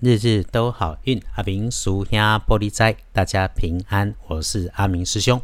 日日都好运，阿明属下玻璃斋，大家平安。我是阿明师兄，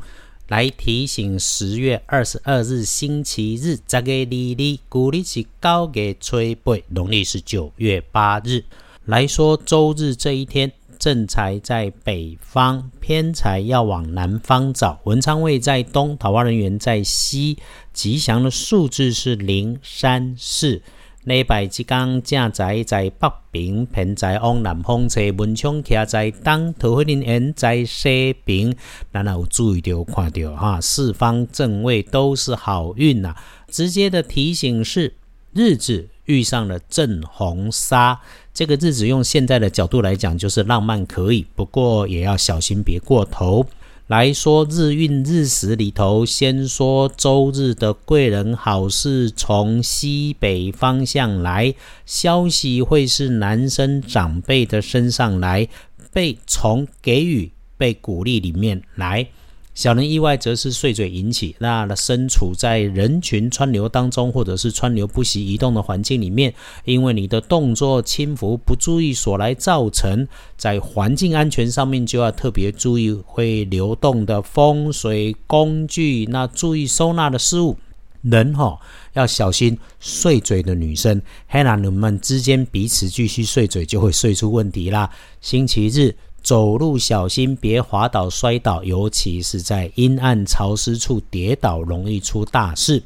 来提醒十月二十二日星期日，这个日历古历是高月初八，农历是九月八日。来说周日这一天，正财在北方，偏财要往南方找。文昌位在东，桃花人员在西。吉祥的数字是零、三、四。礼拜之天，正在在北边，偏在往南方车门窗徛在东，桃花林缘在西边。咱有注意到看到哈，四方正位都是好运呐。直接的提醒是，日子遇上了正红砂。这个日子用现在的角度来讲，就是浪漫可以，不过也要小心别过头。来说日运日时里头，先说周日的贵人好事从西北方向来，消息会是男生长辈的身上来，被从给予、被鼓励里面来。小人意外则是碎嘴引起，那身处在人群川流当中，或者是川流不息移动的环境里面，因为你的动作轻浮不注意所来造成，在环境安全上面就要特别注意会流动的风水工具，那注意收纳的事物，人哈要小心碎嘴的女生，黑男人们之间彼此继续碎嘴就会碎出问题啦。星期日。走路小心，别滑倒摔倒，尤其是在阴暗潮湿处跌倒，容易出大事。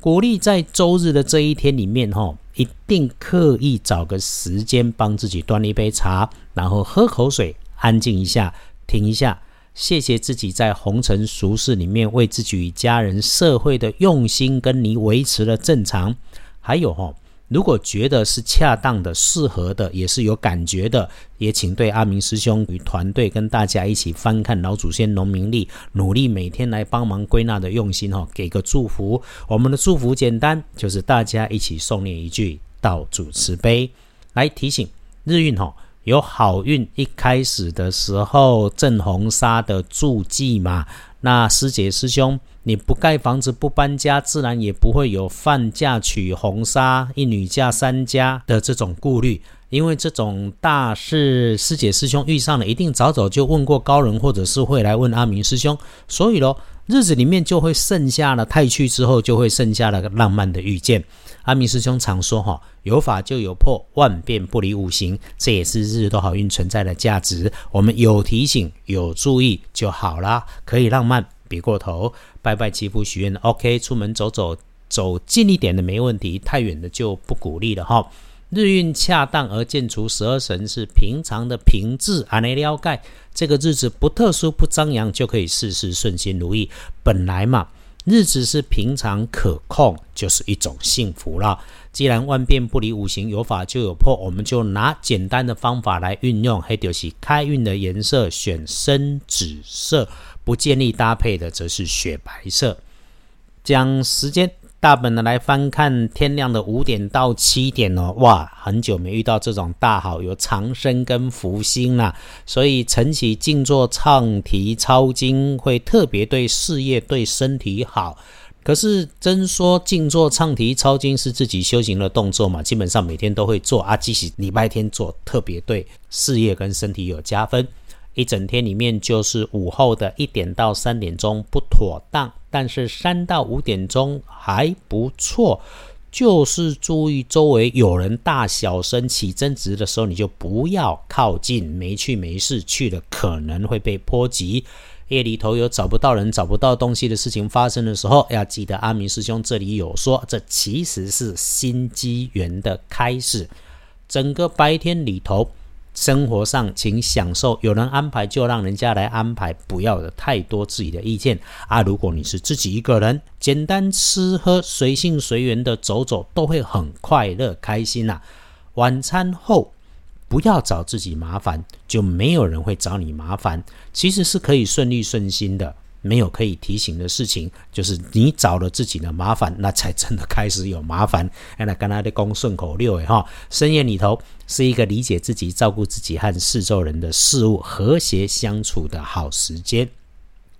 鼓励在周日的这一天里面，哈，一定刻意找个时间帮自己端一杯茶，然后喝口水，安静一下，停一下，谢谢自己在红尘俗世里面为自己与家人、社会的用心，跟你维持了正常。还有哈。如果觉得是恰当的、适合的，也是有感觉的，也请对阿明师兄与团队跟大家一起翻看老祖先农民历，努力每天来帮忙归纳的用心哈，给个祝福。我们的祝福简单，就是大家一起诵念一句“道主慈悲”，来提醒日运哈有好运。一开始的时候，正红砂的助记嘛，那师姐师兄。你不盖房子不搬家，自然也不会有犯嫁娶红纱一女嫁三家的这种顾虑。因为这种大事，师姐师兄遇上了，一定早早就问过高人，或者是会来问阿明师兄。所以咯，日子里面就会剩下了太去之后，就会剩下了浪漫的遇见。阿明师兄常说哈，有法就有破，万变不离五行，这也是日日都好运存在的价值。我们有提醒有注意就好啦，可以浪漫。别过头，拜拜祈福许愿，OK，出门走走，走近一点的没问题，太远的就不鼓励了哈。日运恰当而见除十二神是平常的平治，安内了解，这个日子不特殊不张扬就可以事事顺心如意。本来嘛，日子是平常可控，就是一种幸福了。既然万变不离五行，有法就有破，我们就拿简单的方法来运用，黑就是开运的颜色选深紫色。不建议搭配的则是雪白色。将时间大本的来翻看，天亮的五点到七点哦，哇，很久没遇到这种大好，有长生跟福星啦，所以晨起静坐唱题抄经，会特别对事业对身体好。可是真说静坐唱题抄经是自己修行的动作嘛？基本上每天都会做啊，即使礼拜天做，特别对事业跟身体有加分。一整天里面就是午后的一点到三点钟不妥当，但是三到五点钟还不错。就是注意周围有人大小声起争执的时候，你就不要靠近，没去没事，去了可能会被波及。夜里头有找不到人、找不到东西的事情发生的时候，要记得阿明师兄这里有说，这其实是新机缘的开始。整个白天里头。生活上，请享受，有人安排就让人家来安排，不要有太多自己的意见啊！如果你是自己一个人，简单吃喝，随性随缘的走走，都会很快乐开心呐。晚餐后不要找自己麻烦，就没有人会找你麻烦，其实是可以顺利顺心的。没有可以提醒的事情，就是你找了自己的麻烦，那才真的开始有麻烦。哎那刚才的公顺口溜哎哈，深夜里头是一个理解自己、照顾自己和四周人的事物和谐相处的好时间。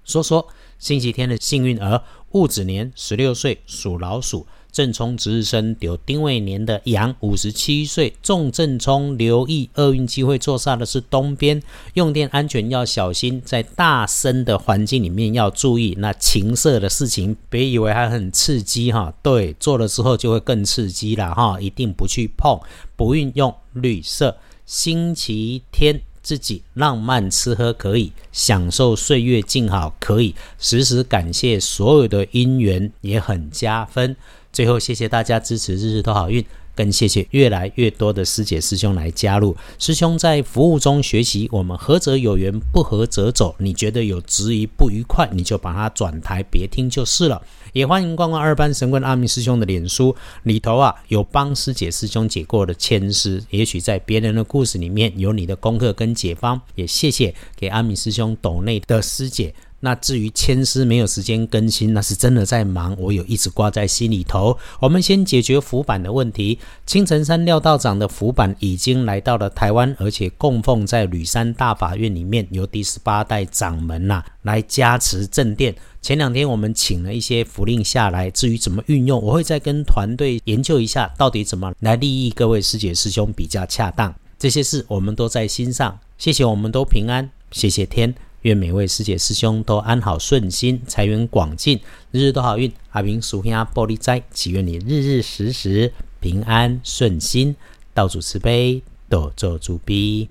说说星期天的幸运儿，戊子年十六岁属老鼠，正冲值日生有丁未年的羊，五十七岁，重正冲，留意厄运机会坐煞的是东边，用电安全要小心，在大声的环境里面要注意。那情色的事情，别以为还很刺激哈，对，做了之后就会更刺激了哈，一定不去碰。不运用绿色，星期天。自己浪漫吃喝可以，享受岁月静好可以，时时感谢所有的姻缘也很加分。最后，谢谢大家支持，日日都好运。更谢谢越来越多的师姐师兄来加入。师兄在服务中学习，我们合则有缘，不合则走。你觉得有质疑不愉快，你就把它转台，别听就是了。也欢迎逛逛二班神棍阿明师兄的脸书里头啊，有帮师姐师兄解过的签诗。也许在别人的故事里面有你的功课跟解方。也谢谢给阿明师兄斗内的师姐。那至于签诗没有时间更新，那是真的在忙，我有一直挂在心里头。我们先解决浮板的问题。青城山廖道长的浮板已经来到了台湾，而且供奉在吕山大法院里面，由第十八代掌门呐来加持正殿。前两天我们请了一些符令下来，至于怎么运用，我会再跟团队研究一下，到底怎么来利益各位师姐师兄比较恰当。这些事我们都在心上。谢谢，我们都平安。谢谢天。愿每位师姐师兄都安好顺心，财源广进，日日都好运。阿明属兄玻璃斋，祈愿你日日时时平安顺心，道主慈悲，多做主逼。